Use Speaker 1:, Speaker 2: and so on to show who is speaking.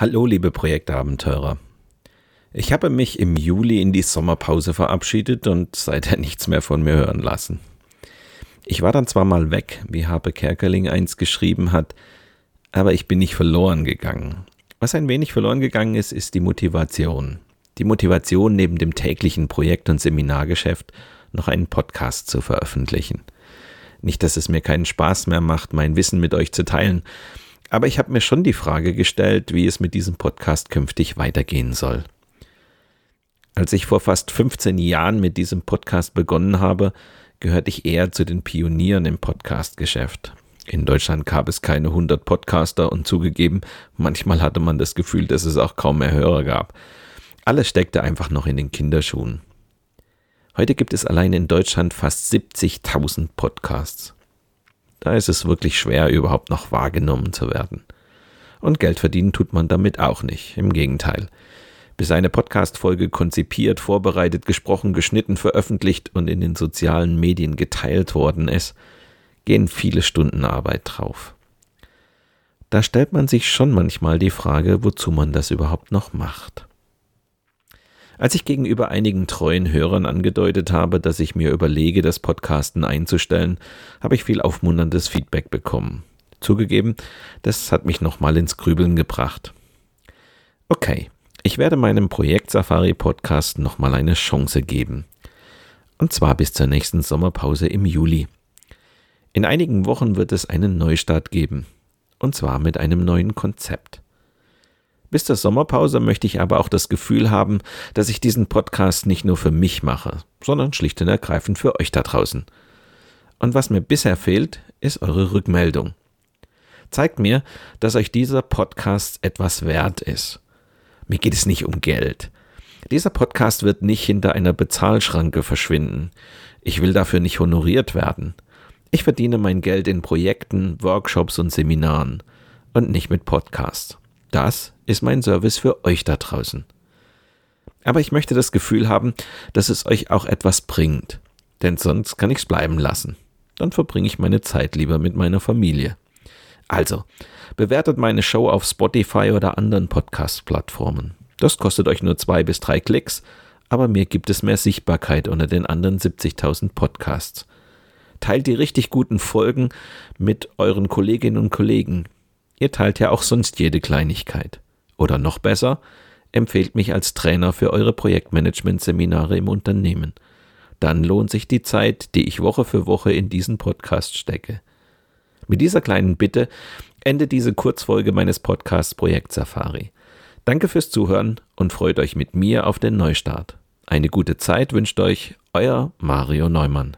Speaker 1: Hallo, liebe Projektabenteurer. Ich habe mich im Juli in die Sommerpause verabschiedet und seither nichts mehr von mir hören lassen. Ich war dann zwar mal weg, wie Habe Kerkeling einst geschrieben hat, aber ich bin nicht verloren gegangen. Was ein wenig verloren gegangen ist, ist die Motivation. Die Motivation, neben dem täglichen Projekt- und Seminargeschäft noch einen Podcast zu veröffentlichen. Nicht, dass es mir keinen Spaß mehr macht, mein Wissen mit euch zu teilen, aber ich habe mir schon die Frage gestellt, wie es mit diesem Podcast künftig weitergehen soll. Als ich vor fast 15 Jahren mit diesem Podcast begonnen habe, gehörte ich eher zu den Pionieren im Podcast-Geschäft. In Deutschland gab es keine 100 Podcaster und zugegeben, manchmal hatte man das Gefühl, dass es auch kaum mehr Hörer gab. Alles steckte einfach noch in den Kinderschuhen. Heute gibt es allein in Deutschland fast 70.000 Podcasts. Da ist es wirklich schwer, überhaupt noch wahrgenommen zu werden. Und Geld verdienen tut man damit auch nicht, im Gegenteil. Bis eine Podcast-Folge konzipiert, vorbereitet, gesprochen, geschnitten, veröffentlicht und in den sozialen Medien geteilt worden ist, gehen viele Stunden Arbeit drauf. Da stellt man sich schon manchmal die Frage, wozu man das überhaupt noch macht. Als ich gegenüber einigen treuen Hörern angedeutet habe, dass ich mir überlege, das Podcasten einzustellen, habe ich viel aufmunterndes Feedback bekommen. Zugegeben, das hat mich nochmal ins Grübeln gebracht. Okay, ich werde meinem Projekt Safari Podcast nochmal eine Chance geben. Und zwar bis zur nächsten Sommerpause im Juli. In einigen Wochen wird es einen Neustart geben. Und zwar mit einem neuen Konzept. Bis zur Sommerpause möchte ich aber auch das Gefühl haben, dass ich diesen Podcast nicht nur für mich mache, sondern schlicht und ergreifend für euch da draußen. Und was mir bisher fehlt, ist eure Rückmeldung. Zeigt mir, dass euch dieser Podcast etwas wert ist. Mir geht es nicht um Geld. Dieser Podcast wird nicht hinter einer Bezahlschranke verschwinden. Ich will dafür nicht honoriert werden. Ich verdiene mein Geld in Projekten, Workshops und Seminaren und nicht mit Podcasts. Das ist mein Service für euch da draußen. Aber ich möchte das Gefühl haben, dass es euch auch etwas bringt. Denn sonst kann ich's bleiben lassen. Dann verbringe ich meine Zeit lieber mit meiner Familie. Also, bewertet meine Show auf Spotify oder anderen Podcast-Plattformen. Das kostet euch nur zwei bis drei Klicks, aber mir gibt es mehr Sichtbarkeit unter den anderen 70.000 Podcasts. Teilt die richtig guten Folgen mit euren Kolleginnen und Kollegen. Ihr teilt ja auch sonst jede Kleinigkeit. Oder noch besser, empfehlt mich als Trainer für eure Projektmanagement-Seminare im Unternehmen. Dann lohnt sich die Zeit, die ich Woche für Woche in diesen Podcast stecke. Mit dieser kleinen Bitte endet diese Kurzfolge meines Podcasts Projekt Safari. Danke fürs Zuhören und freut euch mit mir auf den Neustart. Eine gute Zeit wünscht euch euer Mario Neumann.